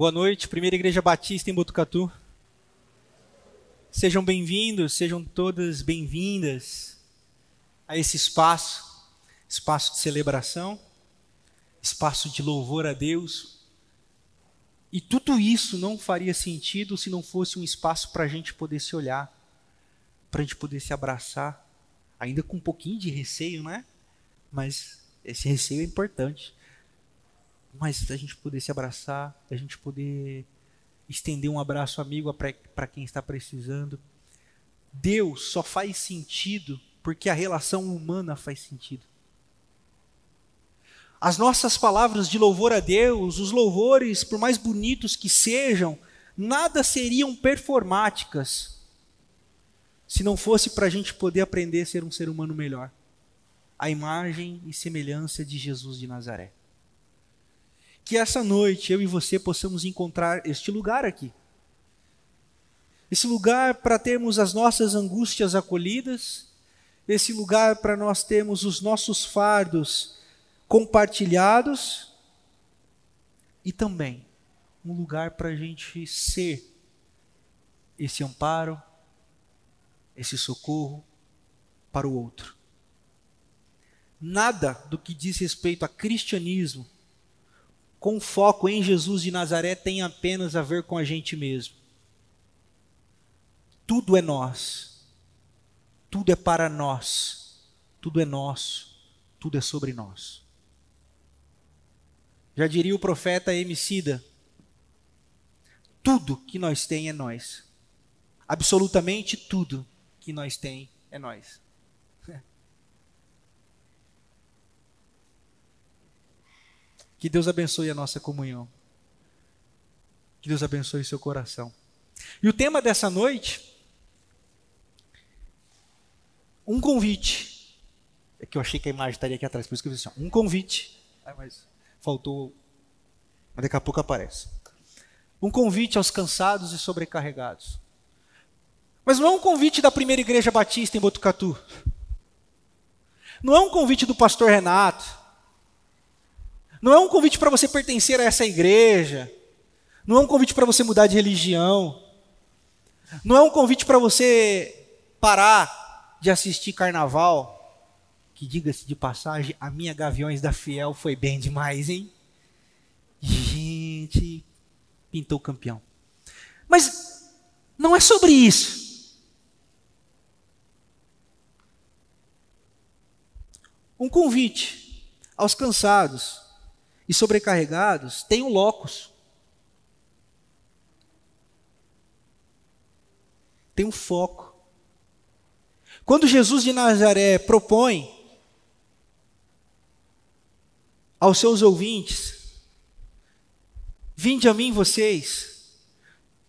Boa noite, Primeira Igreja Batista em Botucatu. Sejam bem-vindos, sejam todas bem-vindas a esse espaço, espaço de celebração, espaço de louvor a Deus. E tudo isso não faria sentido se não fosse um espaço para a gente poder se olhar, para a gente poder se abraçar, ainda com um pouquinho de receio, né? Mas esse receio é importante mas a gente poder se abraçar, a gente poder estender um abraço amigo para quem está precisando. Deus só faz sentido porque a relação humana faz sentido. As nossas palavras de louvor a Deus, os louvores, por mais bonitos que sejam, nada seriam performáticas se não fosse para a gente poder aprender a ser um ser humano melhor. A imagem e semelhança de Jesus de Nazaré que essa noite eu e você possamos encontrar este lugar aqui. Esse lugar para termos as nossas angústias acolhidas, esse lugar para nós termos os nossos fardos compartilhados e também um lugar para a gente ser esse amparo, esse socorro para o outro. Nada do que diz respeito a cristianismo com foco em Jesus de Nazaré tem apenas a ver com a gente mesmo. Tudo é nós. Tudo é para nós. Tudo é nosso. Tudo é sobre nós. Já diria o profeta Emicida: tudo que nós tem é nós. Absolutamente tudo que nós tem é nós. Que Deus abençoe a nossa comunhão. Que Deus abençoe seu coração. E o tema dessa noite, um convite. É que eu achei que a imagem estaria aqui atrás, por isso que eu disse assim, um convite. Ah, mas faltou, mas daqui a pouco aparece. Um convite aos cansados e sobrecarregados. Mas não é um convite da primeira igreja batista em Botucatu. Não é um convite do pastor Renato. Não é um convite para você pertencer a essa igreja. Não é um convite para você mudar de religião. Não é um convite para você parar de assistir carnaval. Que diga-se de passagem, a minha Gaviões da Fiel foi bem demais, hein? Gente, pintou campeão. Mas não é sobre isso. Um convite aos cansados, e sobrecarregados têm um locus. Tem um foco. Quando Jesus de Nazaré propõe aos seus ouvintes: Vinde a mim, vocês,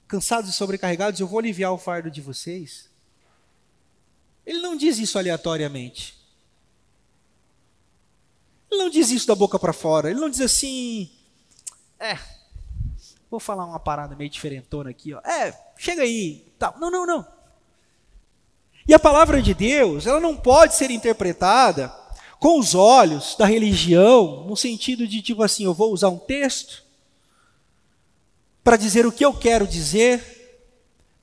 cansados e sobrecarregados, eu vou aliviar o fardo de vocês. Ele não diz isso aleatoriamente. Diz isso da boca para fora. Ele não diz assim, é, vou falar uma parada meio diferentona aqui, ó. É, chega aí, tal. Não, não, não. E a palavra de Deus, ela não pode ser interpretada com os olhos da religião, no sentido de tipo assim, eu vou usar um texto para dizer o que eu quero dizer,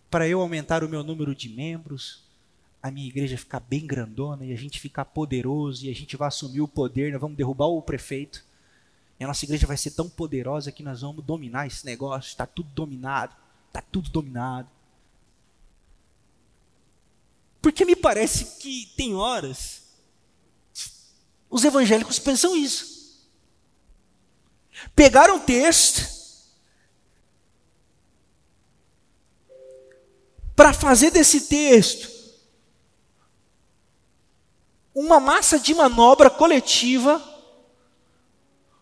para eu aumentar o meu número de membros, a minha igreja ficar bem grandona e a gente ficar poderoso e a gente vai assumir o poder, nós vamos derrubar o prefeito. E a nossa igreja vai ser tão poderosa que nós vamos dominar esse negócio, está tudo dominado, está tudo dominado. Porque me parece que tem horas os evangélicos pensam isso. Pegaram o texto para fazer desse texto uma massa de manobra coletiva,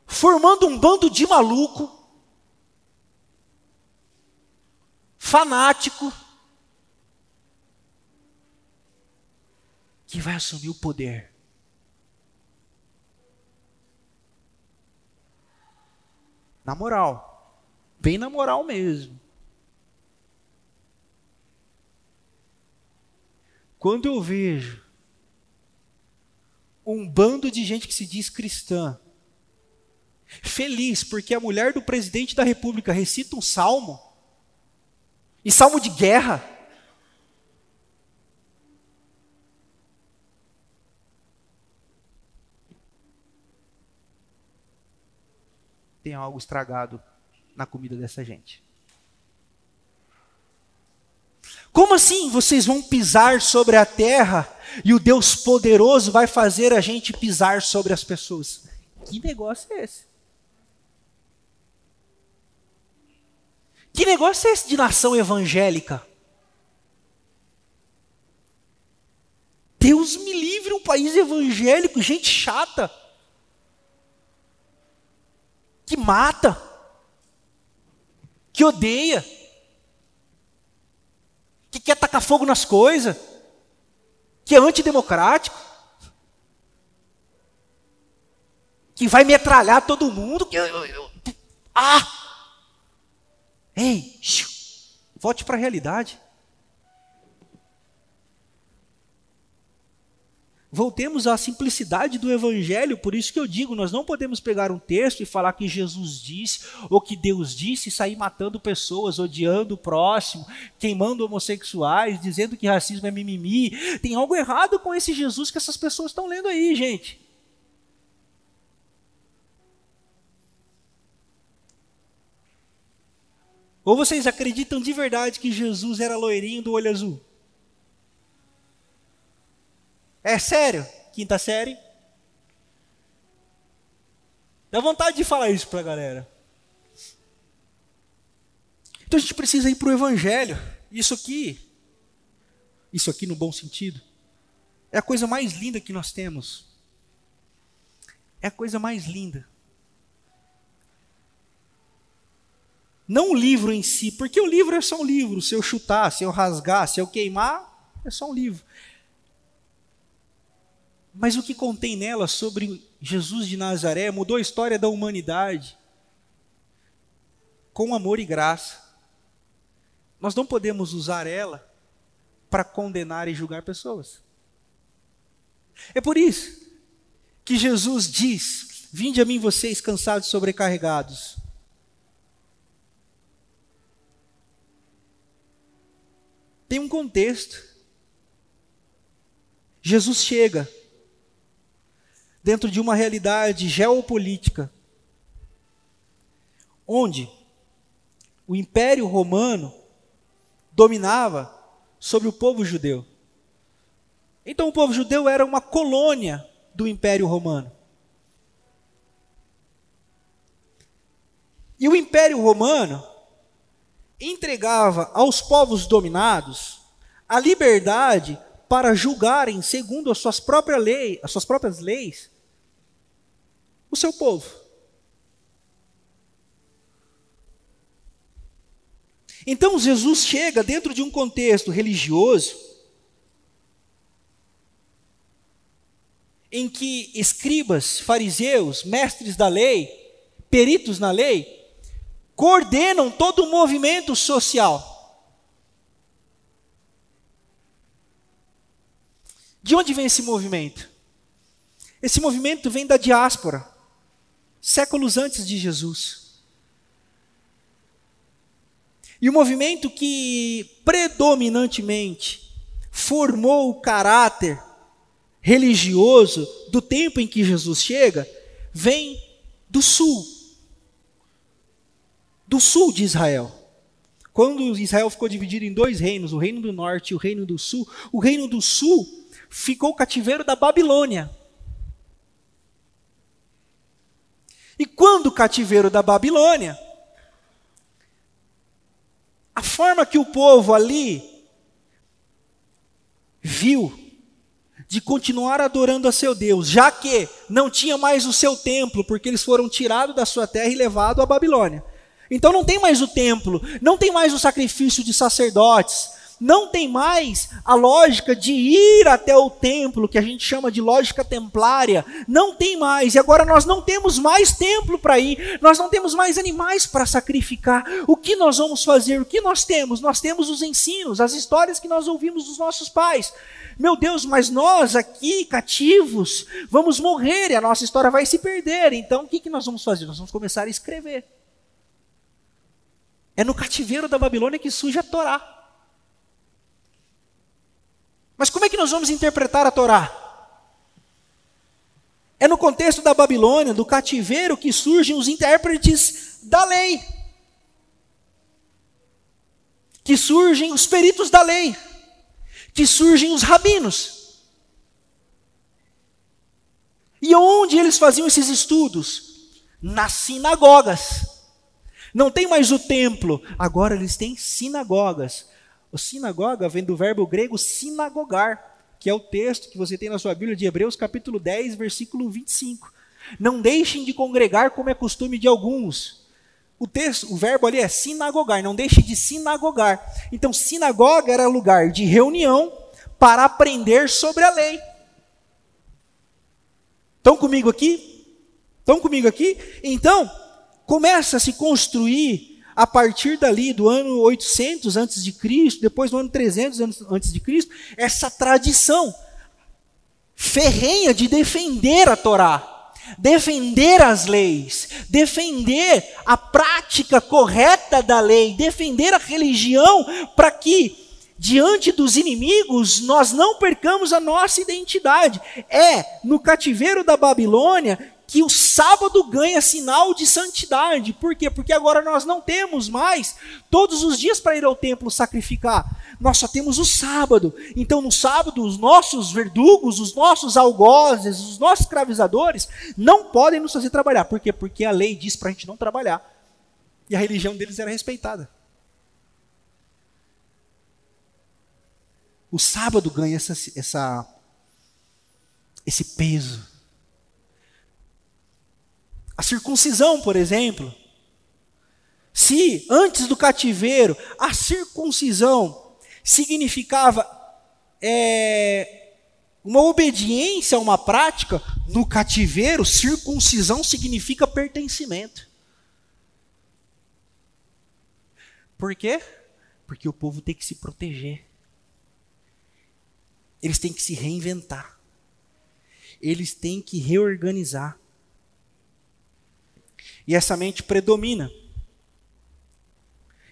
formando um bando de maluco, fanático, que vai assumir o poder. Na moral, bem na moral mesmo. Quando eu vejo um bando de gente que se diz cristã, Feliz porque a mulher do presidente da república recita um salmo, e salmo de guerra. Tem algo estragado na comida dessa gente. Como assim vocês vão pisar sobre a terra e o Deus poderoso vai fazer a gente pisar sobre as pessoas? Que negócio é esse? Que negócio é esse de nação evangélica? Deus me livre um país evangélico, gente chata, que mata, que odeia que quer tacar fogo nas coisas, que é antidemocrático, que vai metralhar todo mundo. Que, eu, eu, ah! Ei, volte para a realidade. Voltemos à simplicidade do Evangelho, por isso que eu digo: nós não podemos pegar um texto e falar que Jesus disse, ou que Deus disse, e sair matando pessoas, odiando o próximo, queimando homossexuais, dizendo que racismo é mimimi. Tem algo errado com esse Jesus que essas pessoas estão lendo aí, gente. Ou vocês acreditam de verdade que Jesus era loirinho do olho azul? É sério? Quinta série? Dá vontade de falar isso para a galera. Então a gente precisa ir para o Evangelho. Isso aqui, isso aqui no bom sentido, é a coisa mais linda que nós temos. É a coisa mais linda. Não o livro em si, porque o livro é só um livro. Se eu chutar, se eu rasgar, se eu queimar, é só um livro. Mas o que contém nela sobre Jesus de Nazaré mudou a história da humanidade com amor e graça. Nós não podemos usar ela para condenar e julgar pessoas. É por isso que Jesus diz: Vinde a mim, vocês cansados e sobrecarregados. Tem um contexto. Jesus chega dentro de uma realidade geopolítica, onde o Império Romano dominava sobre o povo judeu. Então o povo judeu era uma colônia do Império Romano. E o Império Romano entregava aos povos dominados a liberdade para julgarem segundo as suas próprias leis, as suas próprias leis, o seu povo. Então Jesus chega dentro de um contexto religioso em que escribas, fariseus, mestres da lei, peritos na lei, coordenam todo o movimento social. De onde vem esse movimento? Esse movimento vem da diáspora séculos antes de Jesus. E o movimento que predominantemente formou o caráter religioso do tempo em que Jesus chega vem do sul. Do sul de Israel. Quando Israel ficou dividido em dois reinos, o reino do norte e o reino do sul, o reino do sul ficou cativeiro da Babilônia. E quando o cativeiro da Babilônia, a forma que o povo ali viu de continuar adorando a seu Deus, já que não tinha mais o seu templo, porque eles foram tirados da sua terra e levados à Babilônia. Então não tem mais o templo, não tem mais o sacrifício de sacerdotes, Não tem mais a lógica de ir até o templo, que a gente chama de lógica templária. Não tem mais. E agora nós não temos mais templo para ir, nós não temos mais animais para sacrificar. O que nós vamos fazer? O que nós temos? Nós temos os ensinos, as histórias que nós ouvimos dos nossos pais. Meu Deus, mas nós aqui, cativos, vamos morrer e a nossa história vai se perder. Então o que, que nós vamos fazer? Nós vamos começar a escrever. É no cativeiro da Babilônia que surge a Torá. Mas como é que nós vamos interpretar a Torá? É no contexto da Babilônia, do cativeiro, que surgem os intérpretes da lei. Que surgem os peritos da lei. Que surgem os rabinos. E onde eles faziam esses estudos? Nas sinagogas. Não tem mais o templo, agora eles têm sinagogas. O sinagoga vem do verbo grego sinagogar, que é o texto que você tem na sua Bíblia de Hebreus, capítulo 10, versículo 25. Não deixem de congregar como é costume de alguns. O texto, o verbo ali é sinagogar, não deixe de sinagogar. Então, sinagoga era lugar de reunião para aprender sobre a lei. Estão comigo aqui? Estão comigo aqui? Então, começa a se construir a partir dali do ano 800 antes de Cristo, depois do ano 300 antes de Cristo, essa tradição ferrenha de defender a Torá, defender as leis, defender a prática correta da lei, defender a religião para que diante dos inimigos, nós não percamos a nossa identidade. É no cativeiro da Babilônia que o sábado ganha sinal de santidade. Por quê? Porque agora nós não temos mais todos os dias para ir ao templo sacrificar. Nós só temos o sábado. Então, no sábado, os nossos verdugos, os nossos algozes, os nossos escravizadores não podem nos fazer trabalhar. Por quê? Porque a lei diz para a gente não trabalhar. E a religião deles era respeitada. O sábado ganha essa, essa, esse peso a circuncisão, por exemplo. Se antes do cativeiro a circuncisão significava é, uma obediência a uma prática, no cativeiro, circuncisão significa pertencimento. Por quê? Porque o povo tem que se proteger. Eles têm que se reinventar. Eles têm que reorganizar. E essa mente predomina.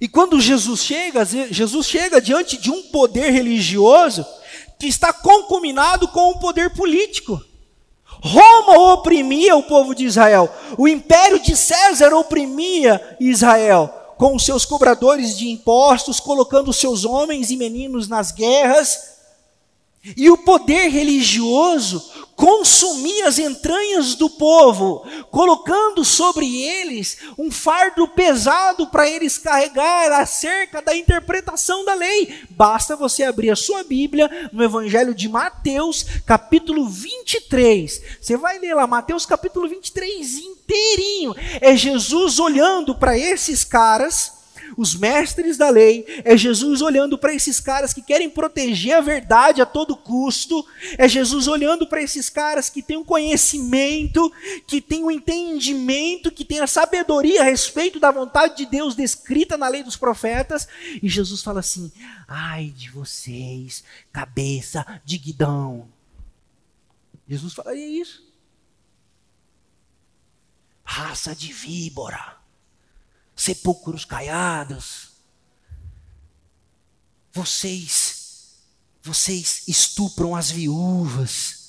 E quando Jesus chega, Jesus chega diante de um poder religioso que está concominado com o poder político. Roma oprimia o povo de Israel. O império de César oprimia Israel com os seus cobradores de impostos, colocando seus homens e meninos nas guerras e o poder religioso consumia as entranhas do povo, colocando sobre eles um fardo pesado para eles carregar acerca da interpretação da lei. Basta você abrir a sua Bíblia no Evangelho de Mateus, capítulo 23. Você vai ler lá, Mateus capítulo 23 inteirinho. É Jesus olhando para esses caras os mestres da lei, é Jesus olhando para esses caras que querem proteger a verdade a todo custo, é Jesus olhando para esses caras que têm um conhecimento, que têm um entendimento, que têm a sabedoria a respeito da vontade de Deus descrita na lei dos profetas, e Jesus fala assim: ai de vocês, cabeça de guidão. Jesus falaria isso. Raça de víbora sepulcros caiados. Vocês, vocês estupram as viúvas.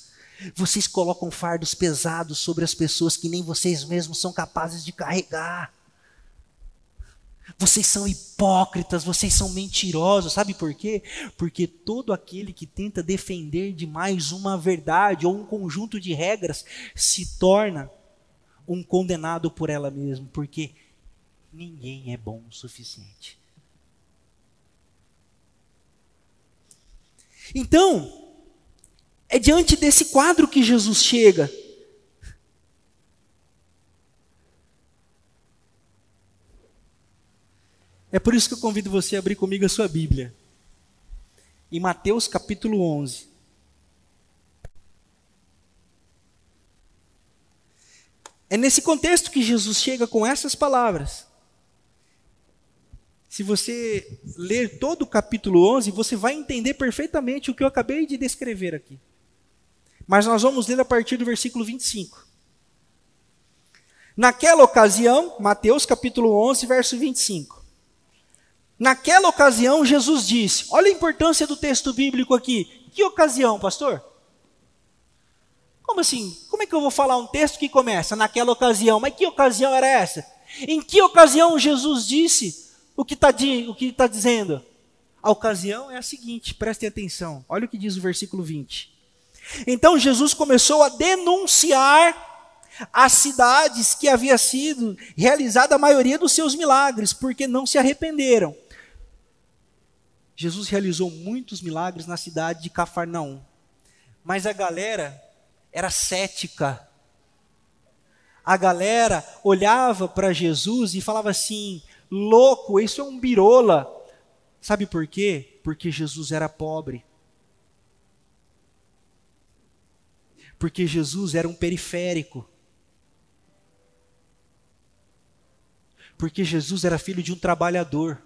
Vocês colocam fardos pesados sobre as pessoas que nem vocês mesmos são capazes de carregar. Vocês são hipócritas, vocês são mentirosos, sabe por quê? Porque todo aquele que tenta defender demais uma verdade ou um conjunto de regras se torna um condenado por ela mesma, porque ninguém é bom o suficiente. Então, é diante desse quadro que Jesus chega. É por isso que eu convido você a abrir comigo a sua Bíblia. em Mateus capítulo 11. É nesse contexto que Jesus chega com essas palavras. Se você ler todo o capítulo 11, você vai entender perfeitamente o que eu acabei de descrever aqui. Mas nós vamos ler a partir do versículo 25. Naquela ocasião, Mateus capítulo 11, verso 25. Naquela ocasião, Jesus disse: Olha a importância do texto bíblico aqui. Que ocasião, pastor? Como assim? Como é que eu vou falar um texto que começa naquela ocasião? Mas que ocasião era essa? Em que ocasião Jesus disse o que está tá dizendo? A ocasião é a seguinte, prestem atenção. Olha o que diz o versículo 20. Então Jesus começou a denunciar as cidades que havia sido realizada a maioria dos seus milagres, porque não se arrependeram. Jesus realizou muitos milagres na cidade de Cafarnaum. Mas a galera era cética. A galera olhava para Jesus e falava assim: louco, isso é um birola. Sabe por quê? Porque Jesus era pobre. Porque Jesus era um periférico. Porque Jesus era filho de um trabalhador,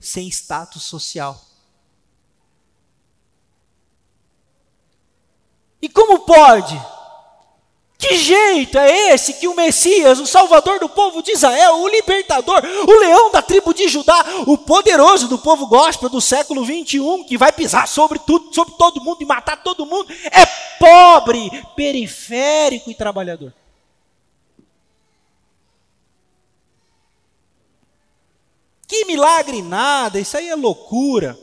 sem status social. E como pode? Que jeito é esse que o Messias, o Salvador do povo de Israel, o libertador, o leão da tribo de Judá, o poderoso do povo gospel do século 21, que vai pisar sobre tudo, sobre todo mundo e matar todo mundo, é pobre, periférico e trabalhador? Que milagre nada, isso aí é loucura.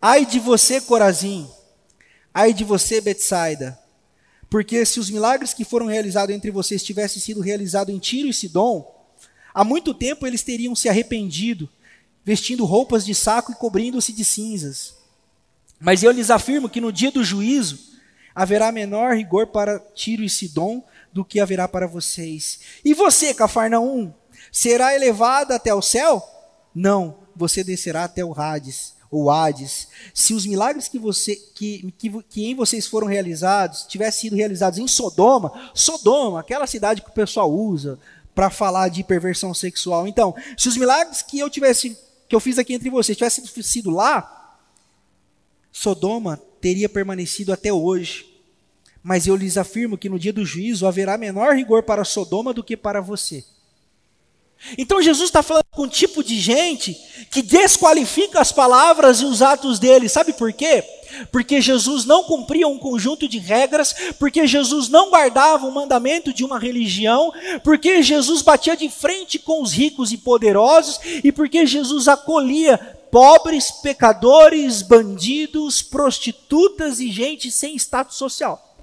Ai de você, Corazim. Ai de você, Betsaida. Porque se os milagres que foram realizados entre vocês tivessem sido realizados em Tiro e Sidom, há muito tempo eles teriam se arrependido, vestindo roupas de saco e cobrindo-se de cinzas. Mas eu lhes afirmo que no dia do juízo haverá menor rigor para Tiro e Sidom do que haverá para vocês. E você, Cafarnaum, será elevada até o céu? Não, você descerá até o Hades, ou Hades. Se os milagres que, você, que, que, que em vocês foram realizados tivessem sido realizados em Sodoma, Sodoma, aquela cidade que o pessoal usa para falar de perversão sexual. Então, se os milagres que eu tivesse que eu fiz aqui entre vocês tivessem sido lá, Sodoma teria permanecido até hoje. Mas eu lhes afirmo que no dia do juízo haverá menor rigor para Sodoma do que para você. Então Jesus está falando com um tipo de gente que desqualifica as palavras e os atos dele. Sabe por quê? Porque Jesus não cumpria um conjunto de regras, porque Jesus não guardava o mandamento de uma religião, porque Jesus batia de frente com os ricos e poderosos e porque Jesus acolhia pobres, pecadores, bandidos, prostitutas e gente sem status social.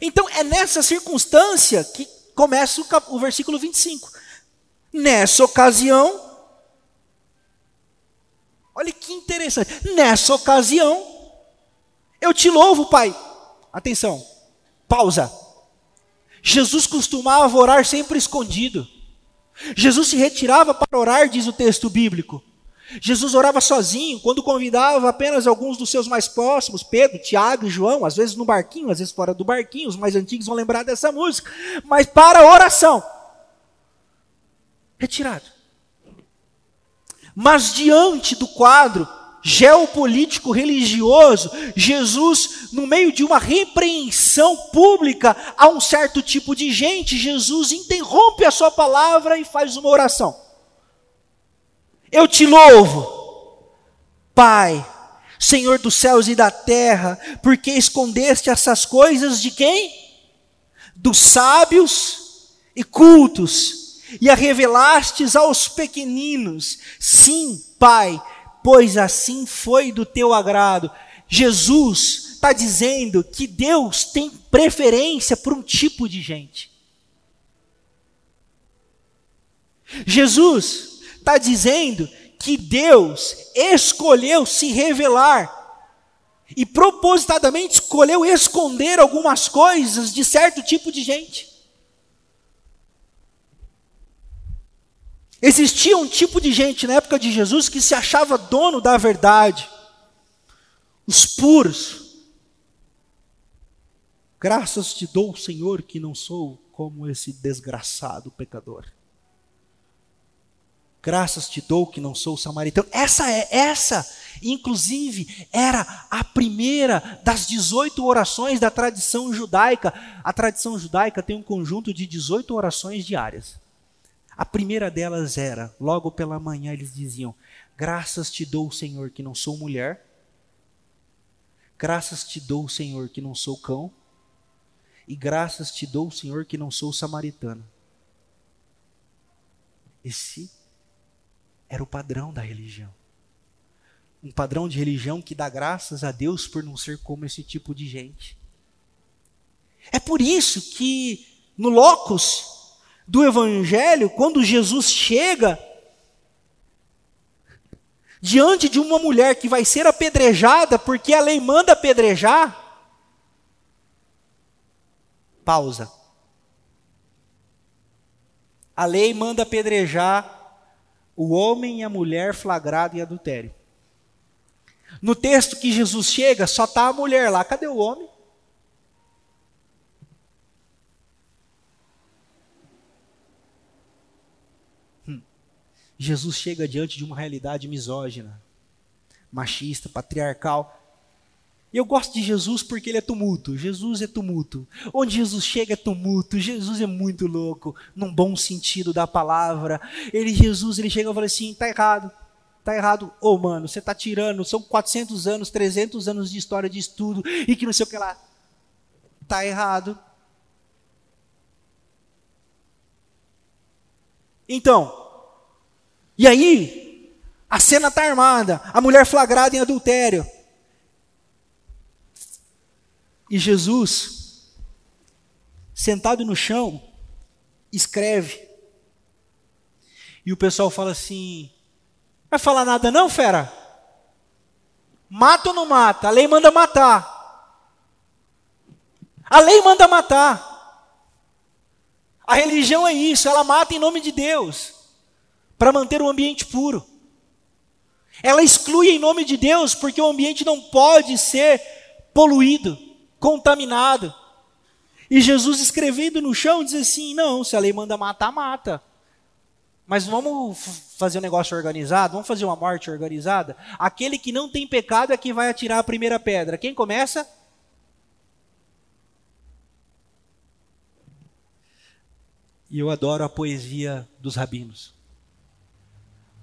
Então é nessa circunstância que começa o, o versículo 25. Nessa ocasião, olha que interessante, nessa ocasião, eu te louvo, Pai. Atenção, pausa. Jesus costumava orar sempre escondido. Jesus se retirava para orar, diz o texto bíblico. Jesus orava sozinho, quando convidava apenas alguns dos seus mais próximos, Pedro, Tiago e João, às vezes no barquinho, às vezes fora do barquinho, os mais antigos vão lembrar dessa música, mas para a oração, retirado. Mas diante do quadro geopolítico religioso, Jesus, no meio de uma repreensão pública a um certo tipo de gente, Jesus interrompe a sua palavra e faz uma oração. Eu te louvo, Pai, Senhor dos céus e da terra, porque escondeste essas coisas de quem? Dos sábios e cultos, e a revelastes aos pequeninos. Sim, Pai, pois assim foi do teu agrado. Jesus está dizendo que Deus tem preferência por um tipo de gente. Jesus está dizendo que Deus escolheu se revelar e propositadamente escolheu esconder algumas coisas de certo tipo de gente. Existia um tipo de gente na época de Jesus que se achava dono da verdade. Os puros. Graças te dou, Senhor, que não sou como esse desgraçado pecador. Graças te dou que não sou samaritano. Essa é essa, inclusive, era a primeira das 18 orações da tradição judaica. A tradição judaica tem um conjunto de 18 orações diárias. A primeira delas era, logo pela manhã eles diziam: Graças te dou, Senhor, que não sou mulher. Graças te dou, Senhor, que não sou cão. E graças te dou, Senhor, que não sou samaritano. Esse era o padrão da religião. Um padrão de religião que dá graças a Deus por não ser como esse tipo de gente. É por isso que no locus do Evangelho, quando Jesus chega diante de uma mulher que vai ser apedrejada, porque a lei manda apedrejar, pausa. A lei manda apedrejar o homem e a mulher flagrado em adultério. No texto que Jesus chega, só está a mulher lá. Cadê o homem? Jesus chega diante de uma realidade misógina, machista, patriarcal. E eu gosto de Jesus porque ele é tumulto. Jesus é tumulto. Onde Jesus chega é tumulto. Jesus é muito louco, num bom sentido da palavra. Ele, Jesus, ele chega e fala assim: tá errado. Tá errado. Ô, oh, mano, você tá tirando. São 400 anos, 300 anos de história de estudo e que não sei o que lá. Tá errado. Então, e aí, a cena está armada, a mulher flagrada em adultério. E Jesus, sentado no chão, escreve. E o pessoal fala assim: vai falar nada não, fera? Mata ou não mata? A lei manda matar. A lei manda matar. A religião é isso, ela mata em nome de Deus para manter o ambiente puro. Ela exclui em nome de Deus porque o ambiente não pode ser poluído, contaminado. E Jesus escrevendo no chão diz assim: não, se a lei manda matar, mata. Mas vamos fazer um negócio organizado, vamos fazer uma morte organizada. Aquele que não tem pecado é que vai atirar a primeira pedra. Quem começa? E eu adoro a poesia dos rabinos.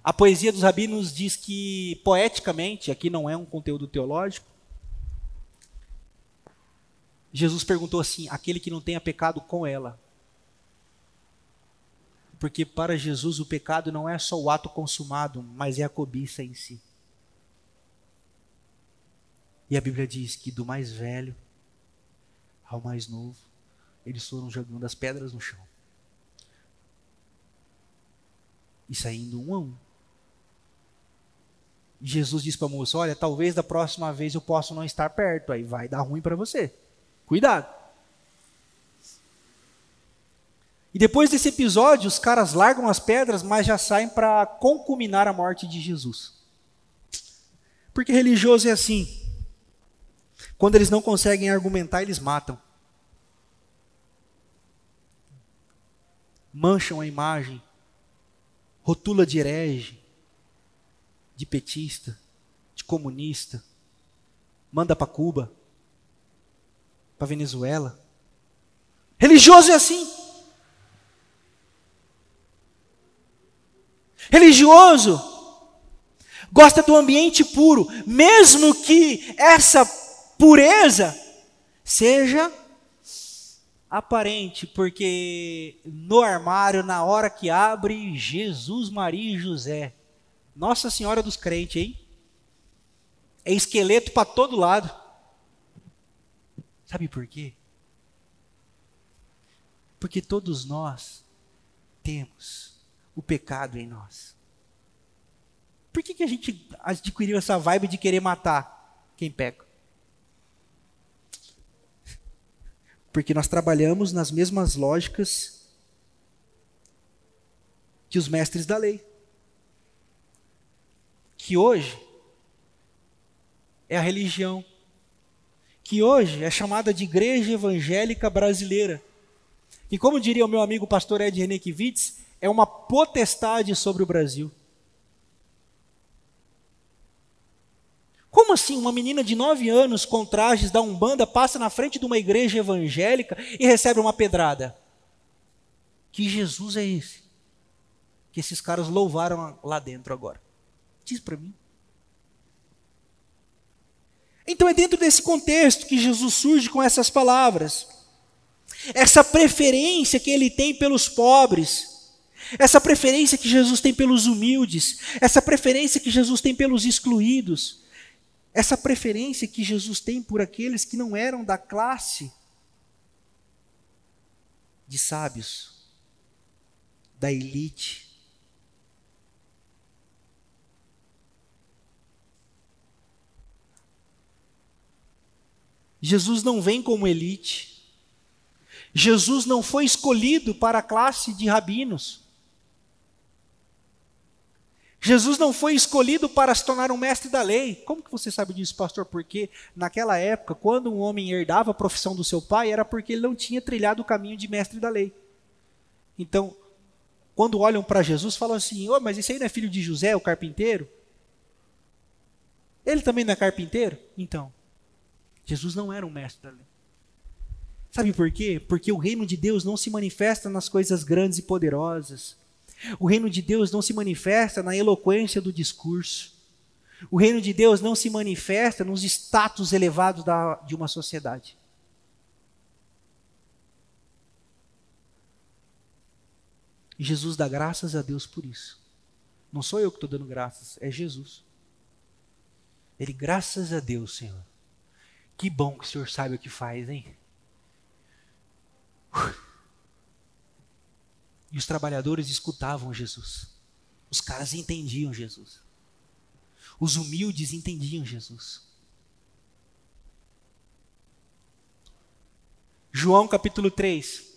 A poesia dos rabinos diz que, poeticamente, aqui não é um conteúdo teológico, Jesus perguntou assim: aquele que não tenha pecado com ela. Porque para Jesus o pecado não é só o ato consumado, mas é a cobiça em si. E a Bíblia diz que do mais velho ao mais novo, eles foram jogando as pedras no chão. E saindo um a um. Jesus disse para a moça: Olha, talvez da próxima vez eu possa não estar perto, aí vai dar ruim para você. Cuidado. E depois desse episódio, os caras largam as pedras, mas já saem para concuminar a morte de Jesus. Porque religioso é assim. Quando eles não conseguem argumentar, eles matam. Mancham a imagem, rotula de herege, de petista, de comunista, manda para Cuba, para Venezuela. Religioso é assim. Religioso gosta do ambiente puro, mesmo que essa pureza seja aparente, porque no armário, na hora que abre, Jesus, Maria e José nossa Senhora dos crentes, hein? É esqueleto para todo lado. Sabe por quê? Porque todos nós temos o pecado em nós. Por que, que a gente adquiriu essa vibe de querer matar quem peca? Porque nós trabalhamos nas mesmas lógicas que os mestres da lei. Que hoje é a religião. Que hoje é chamada de Igreja Evangélica Brasileira. E como diria o meu amigo pastor Ed Renekiewicz, é uma potestade sobre o Brasil. Como assim uma menina de 9 anos com trajes da Umbanda passa na frente de uma igreja evangélica e recebe uma pedrada? Que Jesus é esse? Que esses caras louvaram lá dentro agora. Diz para mim. Então é dentro desse contexto que Jesus surge com essas palavras. Essa preferência que ele tem pelos pobres, essa preferência que Jesus tem pelos humildes, essa preferência que Jesus tem pelos excluídos, essa preferência que Jesus tem por aqueles que não eram da classe de sábios, da elite. Jesus não vem como elite. Jesus não foi escolhido para a classe de rabinos. Jesus não foi escolhido para se tornar um mestre da lei. Como que você sabe disso, pastor? Porque naquela época, quando um homem herdava a profissão do seu pai, era porque ele não tinha trilhado o caminho de mestre da lei. Então, quando olham para Jesus, falam assim: oh, mas esse aí não é filho de José, o carpinteiro? Ele também não é carpinteiro? Então, Jesus não era um mestre da lei. Sabe por quê? Porque o reino de Deus não se manifesta nas coisas grandes e poderosas. O reino de Deus não se manifesta na eloquência do discurso. O reino de Deus não se manifesta nos status elevados da, de uma sociedade. E Jesus dá graças a Deus por isso. Não sou eu que estou dando graças, é Jesus. Ele, graças a Deus, Senhor. Que bom que o Senhor sabe o que faz, hein? E os trabalhadores escutavam Jesus. Os caras entendiam Jesus. Os humildes entendiam Jesus. João capítulo 3.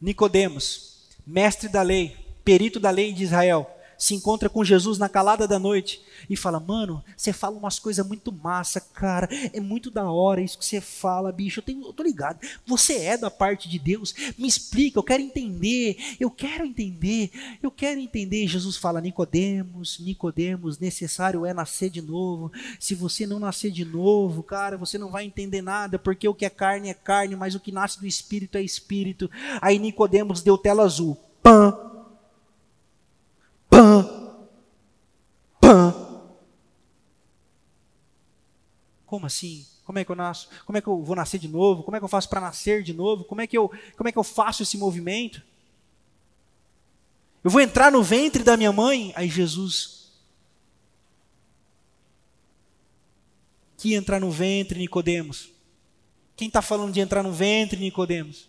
Nicodemos, mestre da lei, perito da lei de Israel, se encontra com Jesus na calada da noite e fala: Mano, você fala umas coisas muito massa, cara. É muito da hora isso que você fala, bicho. Eu, tenho, eu tô ligado. Você é da parte de Deus. Me explica, eu quero entender. Eu quero entender. Eu quero entender. Jesus fala: Nicodemos, Nicodemos, necessário é nascer de novo. Se você não nascer de novo, cara, você não vai entender nada, porque o que é carne é carne, mas o que nasce do espírito é espírito. Aí Nicodemos deu tela azul. Pã! Como assim? Como é que eu nasço? Como é que eu vou nascer de novo? Como é que eu faço para nascer de novo? Como é que eu, como é que eu faço esse movimento? Eu vou entrar no ventre da minha mãe? Aí Jesus que entrar no ventre, Nicodemos? Quem está falando de entrar no ventre, Nicodemos?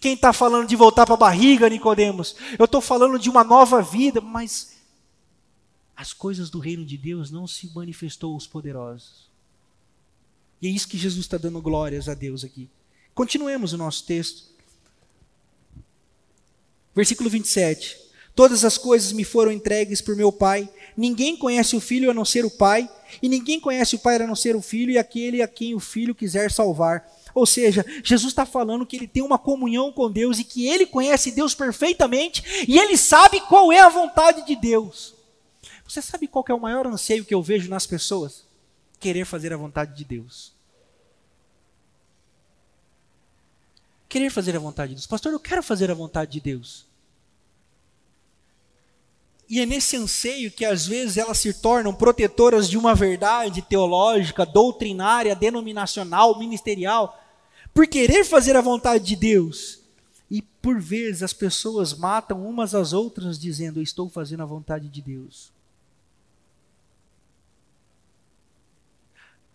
Quem está falando de voltar para a barriga, Nicodemos? Eu estou falando de uma nova vida, mas as coisas do reino de Deus não se manifestou aos poderosos. E é isso que Jesus está dando glórias a Deus aqui. Continuemos o nosso texto. Versículo 27. Todas as coisas me foram entregues por meu Pai. Ninguém conhece o Filho a não ser o Pai, e ninguém conhece o Pai a não ser o Filho e aquele a quem o Filho quiser salvar. Ou seja, Jesus está falando que ele tem uma comunhão com Deus e que ele conhece Deus perfeitamente e ele sabe qual é a vontade de Deus. Você sabe qual é o maior anseio que eu vejo nas pessoas? Querer fazer a vontade de Deus. Querer fazer a vontade de Deus. Pastor, eu quero fazer a vontade de Deus. E é nesse anseio que às vezes elas se tornam protetoras de uma verdade teológica, doutrinária, denominacional, ministerial, por querer fazer a vontade de Deus. E por vezes as pessoas matam umas às outras dizendo: Eu estou fazendo a vontade de Deus.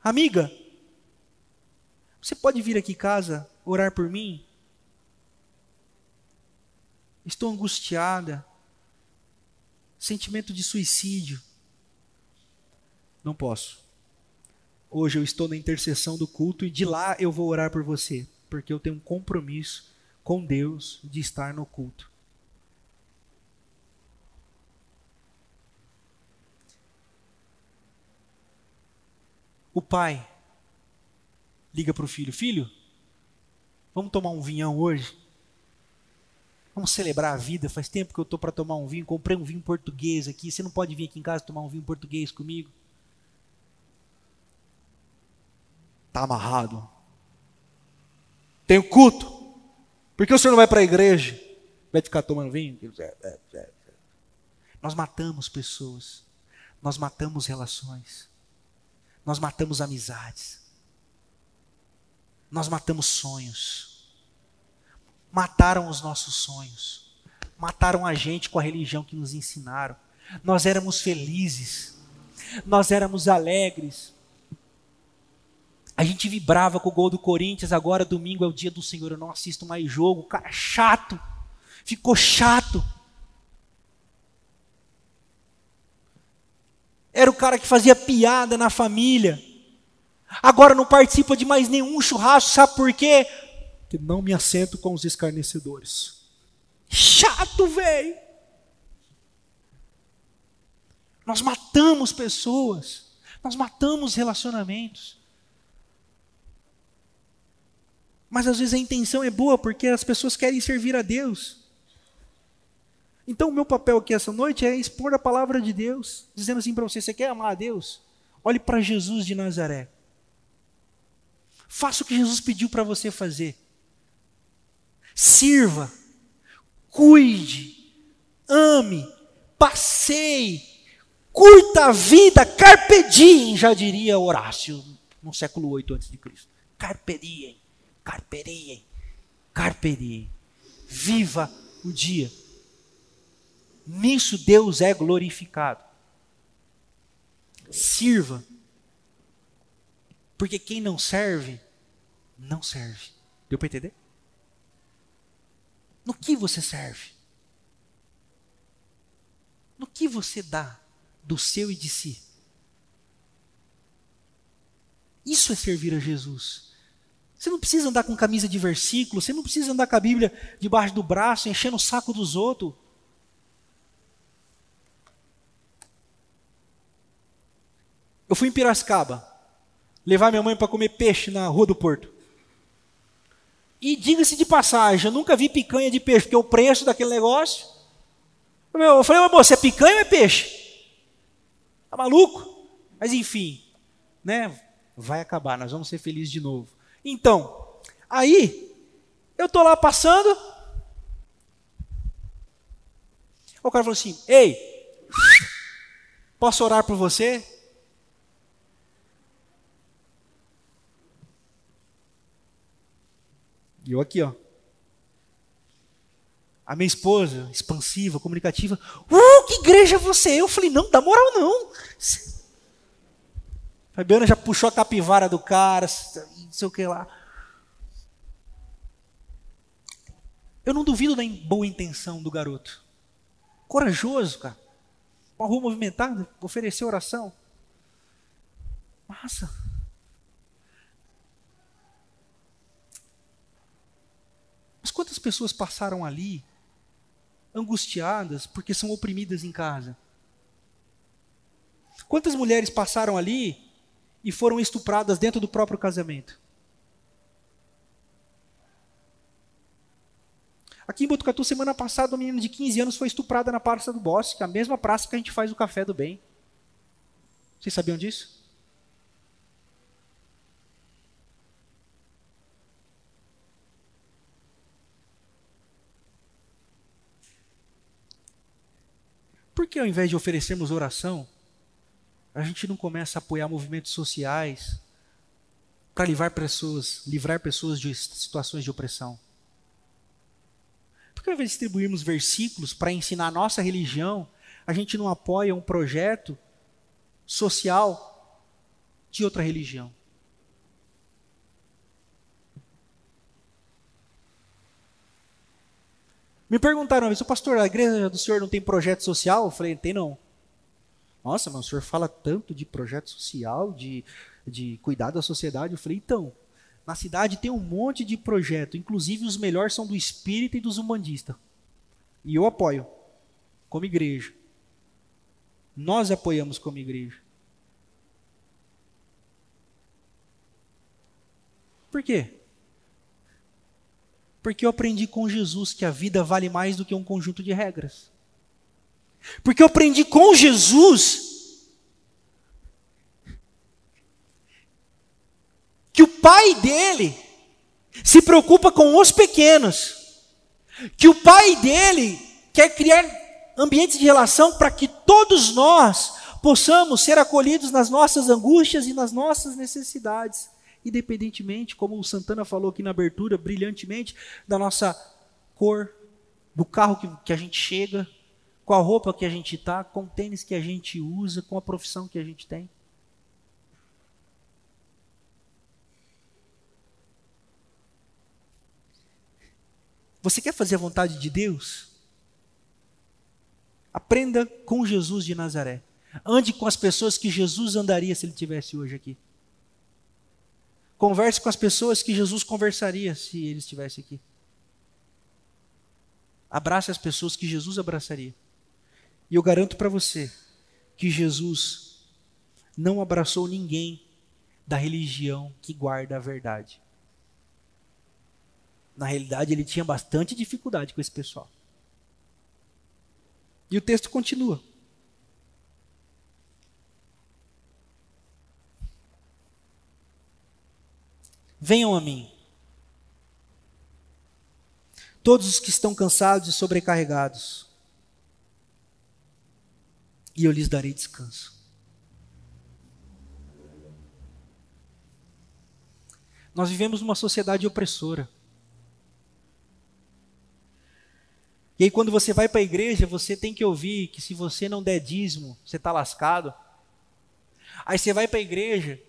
Amiga, você pode vir aqui em casa orar por mim? Estou angustiada. Sentimento de suicídio. Não posso. Hoje eu estou na intercessão do culto e de lá eu vou orar por você, porque eu tenho um compromisso com Deus de estar no culto. O pai liga para o filho: Filho, vamos tomar um vinhão hoje? Vamos celebrar a vida. Faz tempo que eu estou para tomar um vinho. Comprei um vinho português aqui. Você não pode vir aqui em casa tomar um vinho português comigo? Está amarrado. Tem culto. Por que o senhor não vai para a igreja? Vai ficar tomando vinho? É, é, é, Nós matamos pessoas. Nós matamos relações. Nós matamos amizades. Nós matamos sonhos mataram os nossos sonhos, mataram a gente com a religião que nos ensinaram. Nós éramos felizes, nós éramos alegres. A gente vibrava com o gol do Corinthians, agora domingo é o dia do Senhor, eu não assisto mais jogo. Cara, chato, ficou chato. Era o cara que fazia piada na família. Agora não participa de mais nenhum churrasco, sabe por quê? que não me assento com os escarnecedores. Chato, velho! Nós matamos pessoas, nós matamos relacionamentos. Mas às vezes a intenção é boa porque as pessoas querem servir a Deus. Então, o meu papel aqui essa noite é expor a palavra de Deus, dizendo assim para você: você quer amar a Deus? Olhe para Jesus de Nazaré. Faça o que Jesus pediu para você fazer sirva, cuide, ame, passeie, curta a vida, carpe diem, já diria Horácio no século 8 a.C. Carpe diem, carpe diem, carpe diem. Viva o dia. Nisso Deus é glorificado. Sirva. Porque quem não serve, não serve. Deu para entender? No que você serve? No que você dá do seu e de si? Isso é servir a Jesus. Você não precisa andar com camisa de versículo, você não precisa andar com a Bíblia debaixo do braço, enchendo o saco dos outros. Eu fui em Piracicaba levar minha mãe para comer peixe na Rua do Porto. E diga-se de passagem, eu nunca vi picanha de peixe, porque o preço daquele negócio. Eu falei, mas moça, é picanha ou é peixe? Tá maluco? Mas enfim, né? Vai acabar, nós vamos ser felizes de novo. Então, aí, eu tô lá passando. O cara falou assim: Ei, posso orar por você? Eu aqui, ó. A minha esposa, expansiva, comunicativa, uh, que igreja é você? Eu falei, não, dá moral não. Fabiana já puxou a capivara do cara, não sei o que lá. Eu não duvido da boa intenção do garoto. Corajoso, cara. Uma rua movimentada, oferecer oração. Massa. Quantas pessoas passaram ali angustiadas porque são oprimidas em casa? Quantas mulheres passaram ali e foram estupradas dentro do próprio casamento? Aqui em Botucatu, semana passada, uma menina de 15 anos foi estuprada na Praça do Bosque, a mesma praça que a gente faz o café do bem. Vocês sabiam disso? Por que ao invés de oferecermos oração, a gente não começa a apoiar movimentos sociais para livrar pessoas, livrar pessoas de situações de opressão? Por que ao invés de distribuirmos versículos para ensinar a nossa religião, a gente não apoia um projeto social de outra religião? Me perguntaram uma vez, o pastor, a igreja do senhor não tem projeto social? Eu falei, tem não. Nossa, mas o senhor fala tanto de projeto social, de, de cuidar da sociedade. Eu falei, então, na cidade tem um monte de projeto, inclusive os melhores são do espírita e dos humanistas. E eu apoio, como igreja. Nós apoiamos como igreja. Por quê? Porque eu aprendi com Jesus que a vida vale mais do que um conjunto de regras. Porque eu aprendi com Jesus que o pai dele se preocupa com os pequenos, que o pai dele quer criar ambientes de relação para que todos nós possamos ser acolhidos nas nossas angústias e nas nossas necessidades, independentemente, como o Santana falou aqui na abertura, brilhantemente, da nossa cor, do carro que, que a gente chega, com a roupa que a gente está, com o tênis que a gente usa, com a profissão que a gente tem. Você quer fazer a vontade de Deus? Aprenda com Jesus de Nazaré. Ande com as pessoas que Jesus andaria se ele tivesse hoje aqui. Converse com as pessoas que Jesus conversaria se ele estivesse aqui. Abrace as pessoas que Jesus abraçaria. E eu garanto para você que Jesus não abraçou ninguém da religião que guarda a verdade. Na realidade, ele tinha bastante dificuldade com esse pessoal. E o texto continua. Venham a mim. Todos os que estão cansados e sobrecarregados, e eu lhes darei descanso. Nós vivemos numa sociedade opressora. E aí, quando você vai para a igreja, você tem que ouvir que se você não der dízimo, você está lascado. Aí você vai para a igreja,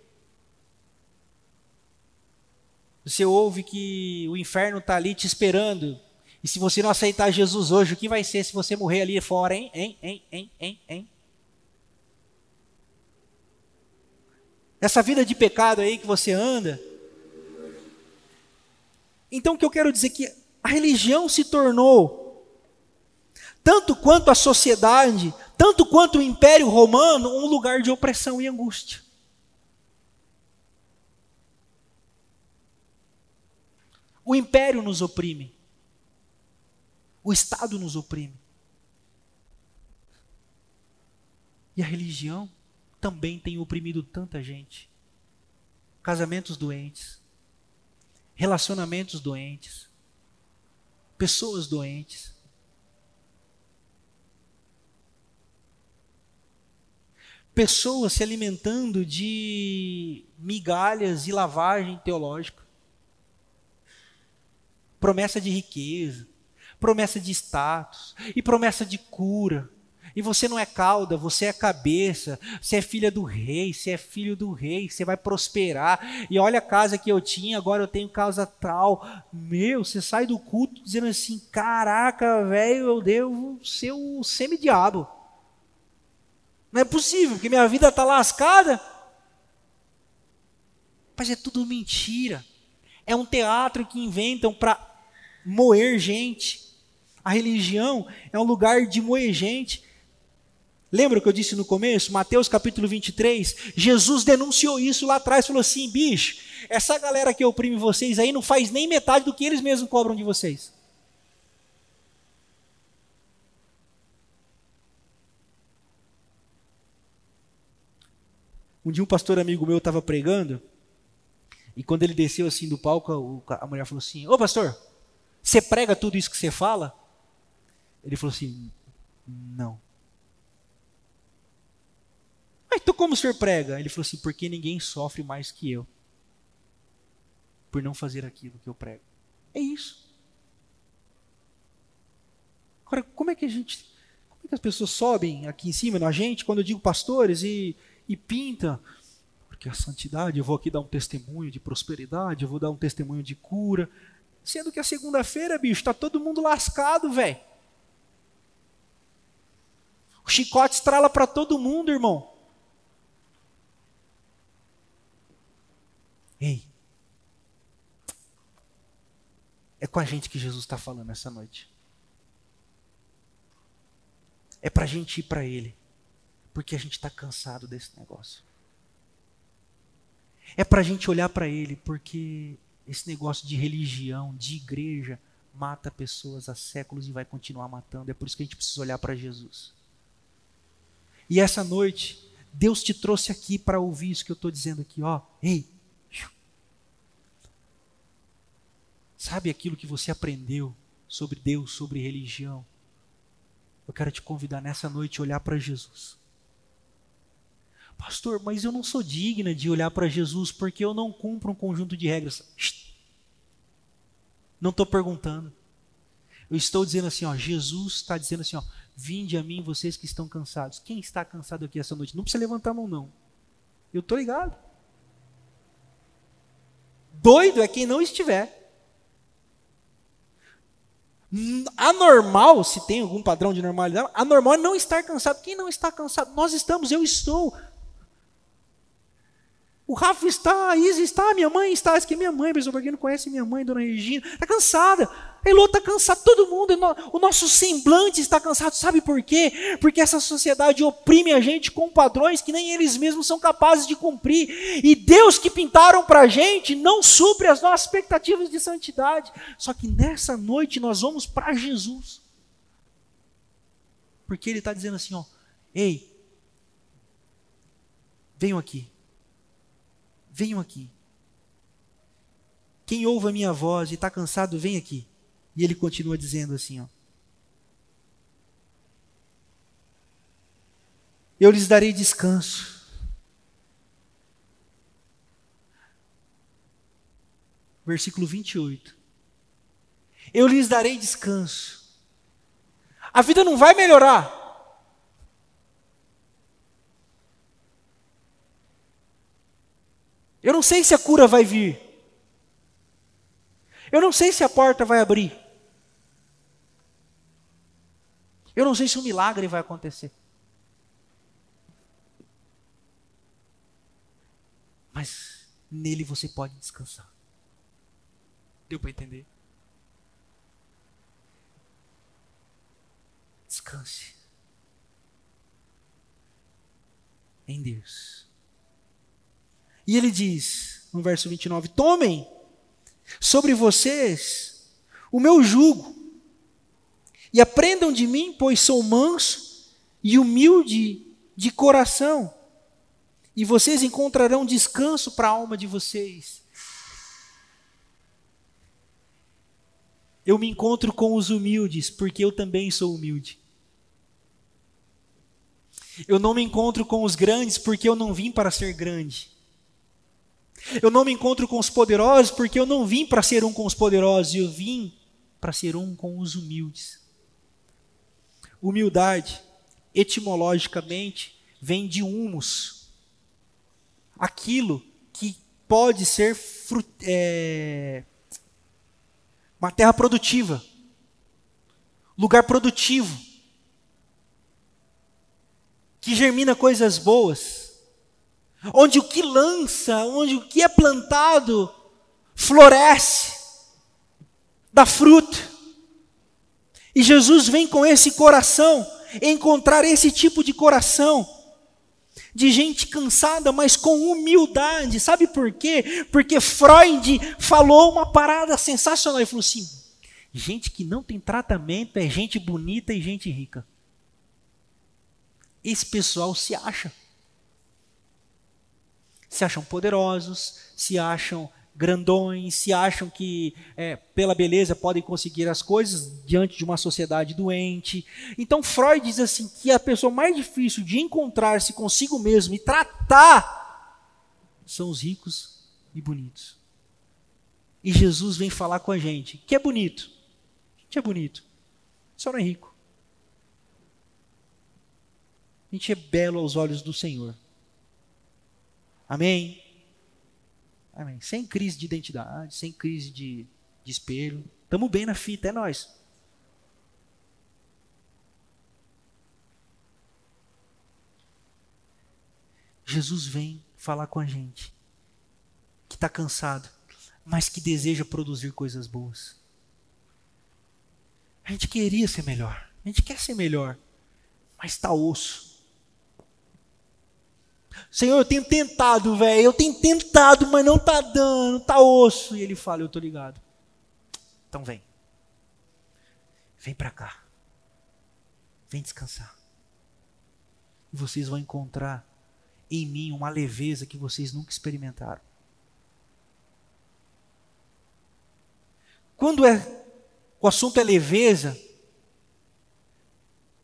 você ouve que o inferno está ali te esperando. E se você não aceitar Jesus hoje, o que vai ser se você morrer ali fora, hein? Hein? Hein? Hein? Hein? hein? Essa vida de pecado aí que você anda. Então o que eu quero dizer é que a religião se tornou tanto quanto a sociedade, tanto quanto o Império Romano, um lugar de opressão e angústia. O império nos oprime. O Estado nos oprime. E a religião também tem oprimido tanta gente. Casamentos doentes, relacionamentos doentes, pessoas doentes. pessoas se alimentando de migalhas e lavagem teológica. Promessa de riqueza, promessa de status e promessa de cura. E você não é cauda, você é cabeça, você é filha do rei, você é filho do rei, você vai prosperar. E olha a casa que eu tinha, agora eu tenho casa tal. Meu, você sai do culto dizendo assim: caraca, velho, eu devo ser o semidiabo. Não é possível, porque minha vida está lascada. Mas é tudo mentira. É um teatro que inventam para moer gente. A religião é um lugar de moer gente. Lembra o que eu disse no começo? Mateus capítulo 23. Jesus denunciou isso lá atrás. Falou assim: bicho, essa galera que oprime vocês aí não faz nem metade do que eles mesmos cobram de vocês. Um dia um pastor amigo meu estava pregando, e quando ele desceu assim do palco, a mulher falou assim: Ô pastor, você prega tudo isso que você fala? Ele falou assim: Não. Ah, então como o senhor prega? Ele falou assim: Porque ninguém sofre mais que eu por não fazer aquilo que eu prego. É isso. Agora, como é que a gente. Como é que as pessoas sobem aqui em cima na gente, quando eu digo pastores, e e pinta. Porque a santidade, eu vou aqui dar um testemunho de prosperidade, eu vou dar um testemunho de cura. Sendo que a segunda-feira, bicho, está todo mundo lascado, velho. O chicote estrala para todo mundo, irmão. Ei. É com a gente que Jesus está falando essa noite. É para a gente ir para Ele porque a gente está cansado desse negócio. É para a gente olhar para Ele, porque esse negócio de religião, de igreja, mata pessoas há séculos e vai continuar matando. É por isso que a gente precisa olhar para Jesus. E essa noite, Deus te trouxe aqui para ouvir isso que eu estou dizendo aqui, ó. Ei, sabe aquilo que você aprendeu sobre Deus, sobre religião? Eu quero te convidar nessa noite a olhar para Jesus. Pastor, mas eu não sou digna de olhar para Jesus porque eu não cumpro um conjunto de regras. Não estou perguntando. Eu estou dizendo assim, ó, Jesus está dizendo assim, ó, vinde a mim vocês que estão cansados. Quem está cansado aqui essa noite? Não precisa levantar a mão não. Eu estou ligado. Doido é quem não estiver. Anormal, se tem algum padrão de normalidade, anormal é não estar cansado. Quem não está cansado? Nós estamos, eu estou. O Rafa está, a Isa está, minha mãe está. Isso que é minha mãe, pessoal, para quem não conhece minha mãe, Dona Regina, está cansada. A Elô está cansada, todo mundo, o nosso semblante está cansado. Sabe por quê? Porque essa sociedade oprime a gente com padrões que nem eles mesmos são capazes de cumprir. E Deus que pintaram para a gente não supre as nossas expectativas de santidade. Só que nessa noite nós vamos para Jesus. Porque Ele está dizendo assim: ó, ei, venham aqui. Venham aqui. Quem ouve a minha voz e está cansado, vem aqui. E ele continua dizendo assim: ó, Eu lhes darei descanso. Versículo 28. Eu lhes darei descanso. A vida não vai melhorar. Eu não sei se a cura vai vir. Eu não sei se a porta vai abrir. Eu não sei se um milagre vai acontecer. Mas nele você pode descansar. Deu para entender? Descanse em Deus. E ele diz, no verso 29, tomem sobre vocês o meu jugo e aprendam de mim, pois sou manso e humilde de coração, e vocês encontrarão descanso para a alma de vocês. Eu me encontro com os humildes, porque eu também sou humilde. Eu não me encontro com os grandes, porque eu não vim para ser grande. Eu não me encontro com os poderosos porque eu não vim para ser um com os poderosos, eu vim para ser um com os humildes. Humildade, etimologicamente, vem de humus, aquilo que pode ser é, uma terra produtiva, lugar produtivo, que germina coisas boas onde o que lança, onde o que é plantado, floresce, dá fruto. E Jesus vem com esse coração, encontrar esse tipo de coração, de gente cansada, mas com humildade. Sabe por quê? Porque Freud falou uma parada sensacional. Ele falou assim: gente que não tem tratamento é gente bonita e gente rica. Esse pessoal se acha se acham poderosos, se acham grandões, se acham que é, pela beleza podem conseguir as coisas diante de uma sociedade doente. Então Freud diz assim que a pessoa mais difícil de encontrar-se consigo mesmo e tratar são os ricos e bonitos. E Jesus vem falar com a gente que é bonito. A gente é bonito, só não é rico. A gente é belo aos olhos do Senhor. Amém? Amém. Sem crise de identidade, sem crise de, de espelho. Estamos bem na fita, é nós. Jesus vem falar com a gente que está cansado, mas que deseja produzir coisas boas. A gente queria ser melhor, a gente quer ser melhor, mas está osso. Senhor, eu tenho tentado, velho, eu tenho tentado, mas não está dando, está osso. E ele fala: Eu estou ligado. Então vem. Vem para cá. Vem descansar. E vocês vão encontrar em mim uma leveza que vocês nunca experimentaram. Quando é o assunto é leveza,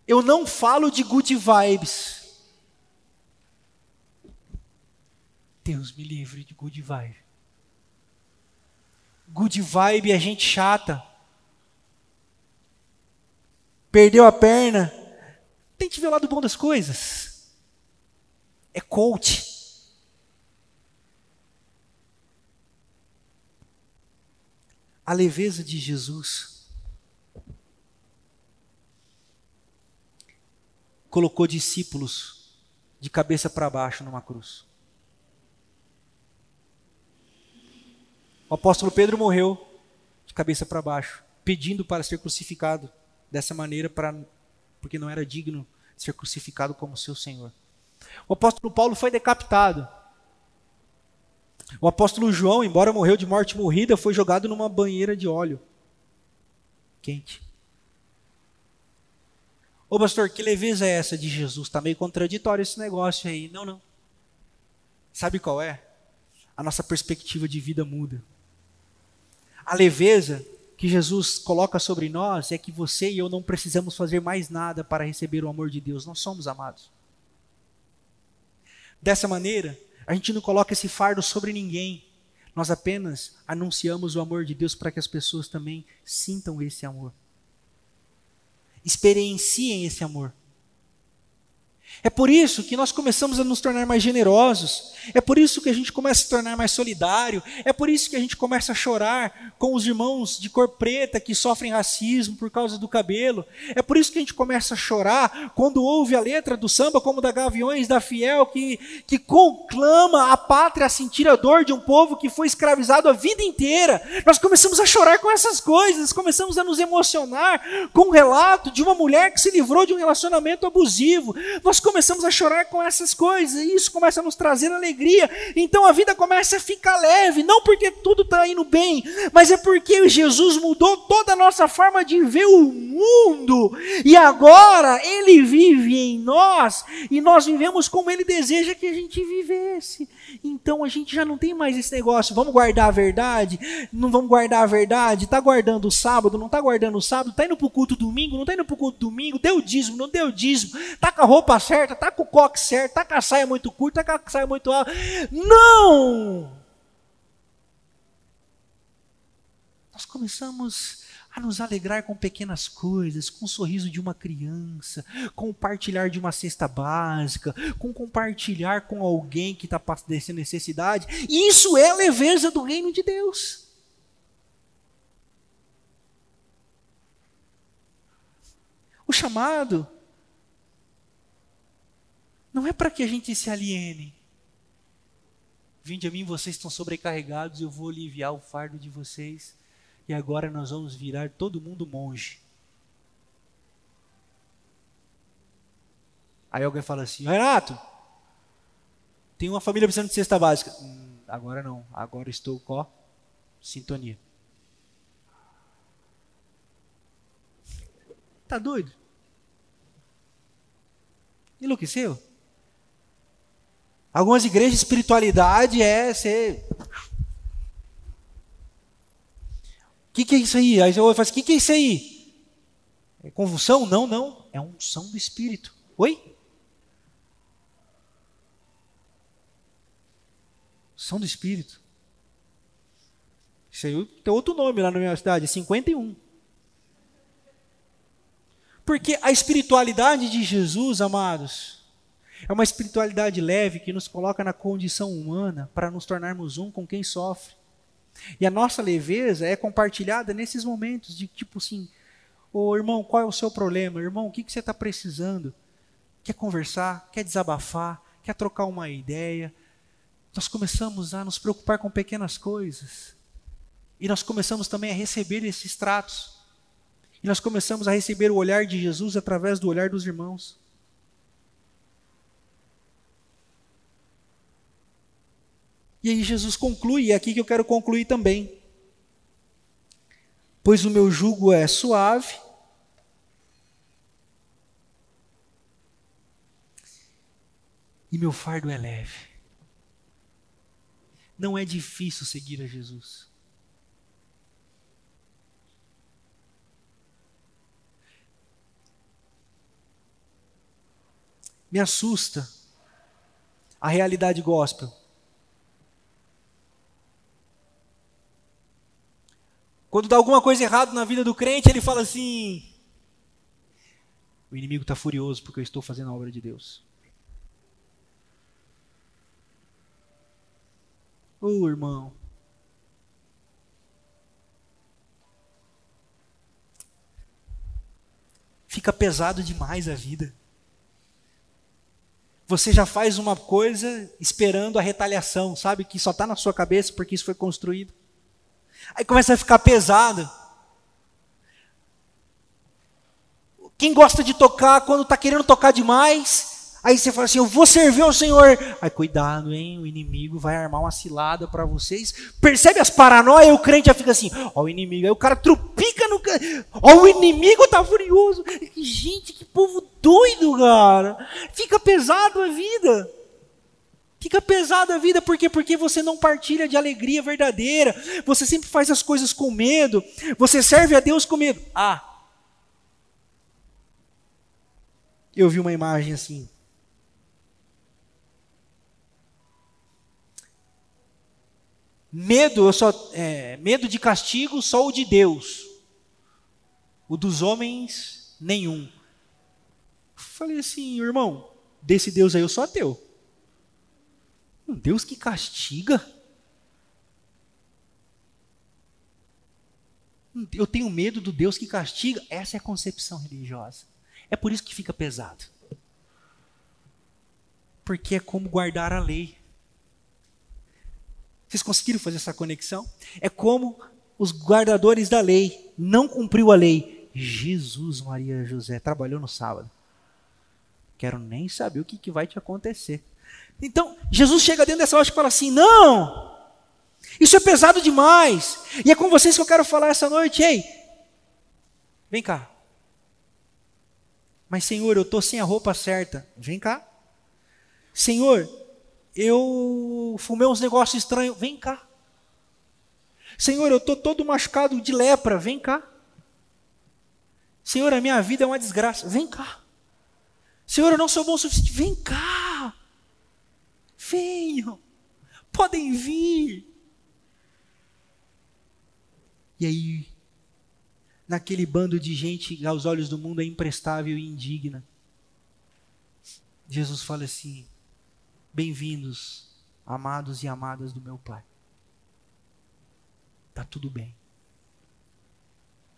eu não falo de good vibes. Deus me livre de good vibe. Good vibe é gente chata. Perdeu a perna. Tente ver o lado bom das coisas. É coach. A leveza de Jesus colocou discípulos de cabeça para baixo numa cruz. O apóstolo Pedro morreu de cabeça para baixo, pedindo para ser crucificado dessa maneira, para, porque não era digno de ser crucificado como seu Senhor. O apóstolo Paulo foi decapitado. O apóstolo João, embora morreu de morte morrida, foi jogado numa banheira de óleo quente. Ô pastor, que leveza é essa de Jesus? Está meio contraditório esse negócio aí. Não, não. Sabe qual é? A nossa perspectiva de vida muda. A leveza que Jesus coloca sobre nós é que você e eu não precisamos fazer mais nada para receber o amor de Deus, nós somos amados. Dessa maneira, a gente não coloca esse fardo sobre ninguém, nós apenas anunciamos o amor de Deus para que as pessoas também sintam esse amor, experienciem esse amor. É por isso que nós começamos a nos tornar mais generosos. É por isso que a gente começa a se tornar mais solidário. É por isso que a gente começa a chorar com os irmãos de cor preta que sofrem racismo por causa do cabelo. É por isso que a gente começa a chorar quando ouve a letra do samba como da Gaviões da Fiel que, que conclama a pátria a sentir a dor de um povo que foi escravizado a vida inteira. Nós começamos a chorar com essas coisas, começamos a nos emocionar com o relato de uma mulher que se livrou de um relacionamento abusivo. Nós começamos a chorar com essas coisas, e isso começa a nos trazer alegria. Então a vida começa a ficar leve, não porque tudo está indo bem, mas é porque Jesus mudou toda a nossa forma de ver o mundo, e agora Ele vive em nós, e nós vivemos como Ele deseja que a gente vivesse. Então a gente já não tem mais esse negócio, vamos guardar a verdade, não vamos guardar a verdade, está guardando o sábado, não está guardando o sábado, está indo para o culto domingo, não está indo para o culto domingo, deu dízimo, não deu dízimo, está com a roupa certa, tá com o coque certo, tá com a saia muito curta, tá com a saia muito alta. Não! Nós começamos a nos alegrar com pequenas coisas, com o sorriso de uma criança, com o partilhar de uma cesta básica, com compartilhar com alguém que está padecendo necessidade. Isso é leveza do reino de Deus. O chamado não é para que a gente se aliene. Vinde a mim, vocês estão sobrecarregados, eu vou aliviar o fardo de vocês. E agora nós vamos virar todo mundo monge. Aí alguém fala assim: Renato, tem uma família precisando de cesta básica. Hum, agora não, agora estou com sintonia. Tá doido? Enlouqueceu? Algumas igrejas, espiritualidade é ser. O que, que é isso aí? Aí eu falo o que, que é isso aí? É convulsão? Não, não. É unção do Espírito. Oi? Unção do Espírito. Isso aí tem outro nome lá na minha cidade, 51. Porque a espiritualidade de Jesus, amados, é uma espiritualidade leve que nos coloca na condição humana para nos tornarmos um com quem sofre. E a nossa leveza é compartilhada nesses momentos de tipo assim: Ô oh, irmão, qual é o seu problema? Irmão, o que, que você está precisando? Quer conversar? Quer desabafar? Quer trocar uma ideia? Nós começamos a nos preocupar com pequenas coisas. E nós começamos também a receber esses tratos. E nós começamos a receber o olhar de Jesus através do olhar dos irmãos. E aí Jesus conclui, e é aqui que eu quero concluir também. Pois o meu jugo é suave e meu fardo é leve. Não é difícil seguir a Jesus. Me assusta a realidade gospel. Quando dá alguma coisa errada na vida do crente, ele fala assim: o inimigo está furioso porque eu estou fazendo a obra de Deus. Ô oh, irmão. Fica pesado demais a vida. Você já faz uma coisa esperando a retaliação, sabe? Que só está na sua cabeça porque isso foi construído. Aí começa a ficar pesado. Quem gosta de tocar, quando está querendo tocar demais, Aí você fala assim: Eu vou servir ao Senhor. Aí cuidado, hein? O inimigo vai armar uma cilada para vocês. Percebe as paranoias? O crente já fica assim: Ó, o inimigo. Aí o cara trupica no. Ó, o inimigo tá furioso. Gente, que povo doido, cara. Fica pesado a vida. Fica pesada a vida, por quê? Porque você não partilha de alegria verdadeira, você sempre faz as coisas com medo, você serve a Deus com medo. Ah, eu vi uma imagem assim, Medo, eu só, é, medo de castigo, só o de Deus. O dos homens, nenhum. Falei assim, irmão, desse Deus aí eu sou ateu. Um Deus que castiga? Eu tenho medo do Deus que castiga. Essa é a concepção religiosa. É por isso que fica pesado. Porque é como guardar a lei. Vocês conseguiram fazer essa conexão? É como os guardadores da lei não cumpriu a lei. Jesus, Maria José trabalhou no sábado. Quero nem saber o que, que vai te acontecer. Então, Jesus chega dentro dessa loja e fala assim: não, isso é pesado demais. E é com vocês que eu quero falar essa noite. Ei, vem cá. Mas, Senhor, eu estou sem a roupa certa. Vem cá. Senhor, eu fumei uns negócios estranhos, vem cá. Senhor, eu estou todo machucado de lepra, vem cá. Senhor, a minha vida é uma desgraça, vem cá. Senhor, eu não sou bom o suficiente, vem cá. Venham, podem vir. E aí, naquele bando de gente aos olhos do mundo é imprestável e indigna, Jesus fala assim: Bem-vindos, amados e amadas do meu Pai. Tá tudo bem.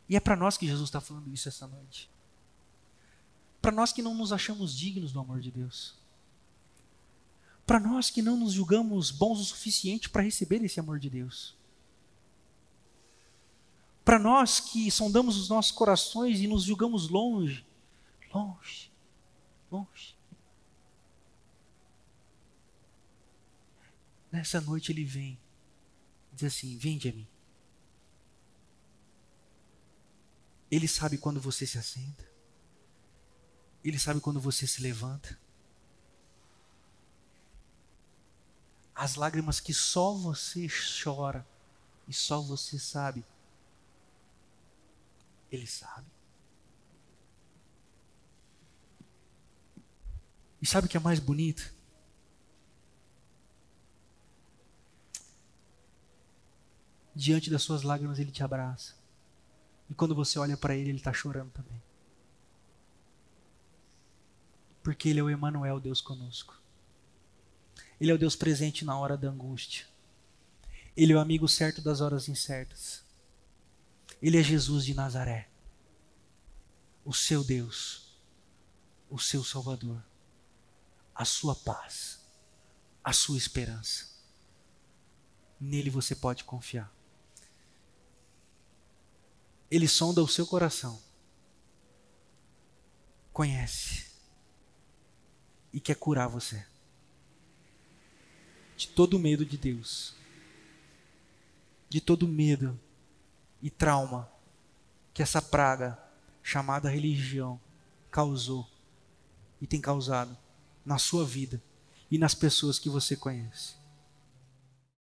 E é para nós que Jesus está falando isso essa noite. Para nós que não nos achamos dignos do amor de Deus. Para nós que não nos julgamos bons o suficiente para receber esse amor de Deus. Para nós que sondamos os nossos corações e nos julgamos longe, longe, longe. Nessa noite ele vem, diz assim: Vende a mim. Ele sabe quando você se assenta, ele sabe quando você se levanta. As lágrimas que só você chora e só você sabe, ele sabe. E sabe o que é mais bonito? diante das suas lágrimas, ele te abraça. E quando você olha para ele, ele está chorando também. Porque ele é o Emanuel, Deus conosco. Ele é o Deus presente na hora da angústia. Ele é o amigo certo das horas incertas. Ele é Jesus de Nazaré. O seu Deus, o seu Salvador, a sua paz, a sua esperança. Nele você pode confiar. Ele sonda o seu coração, conhece e quer curar você. De todo medo de Deus, de todo medo e trauma que essa praga chamada religião causou e tem causado na sua vida e nas pessoas que você conhece.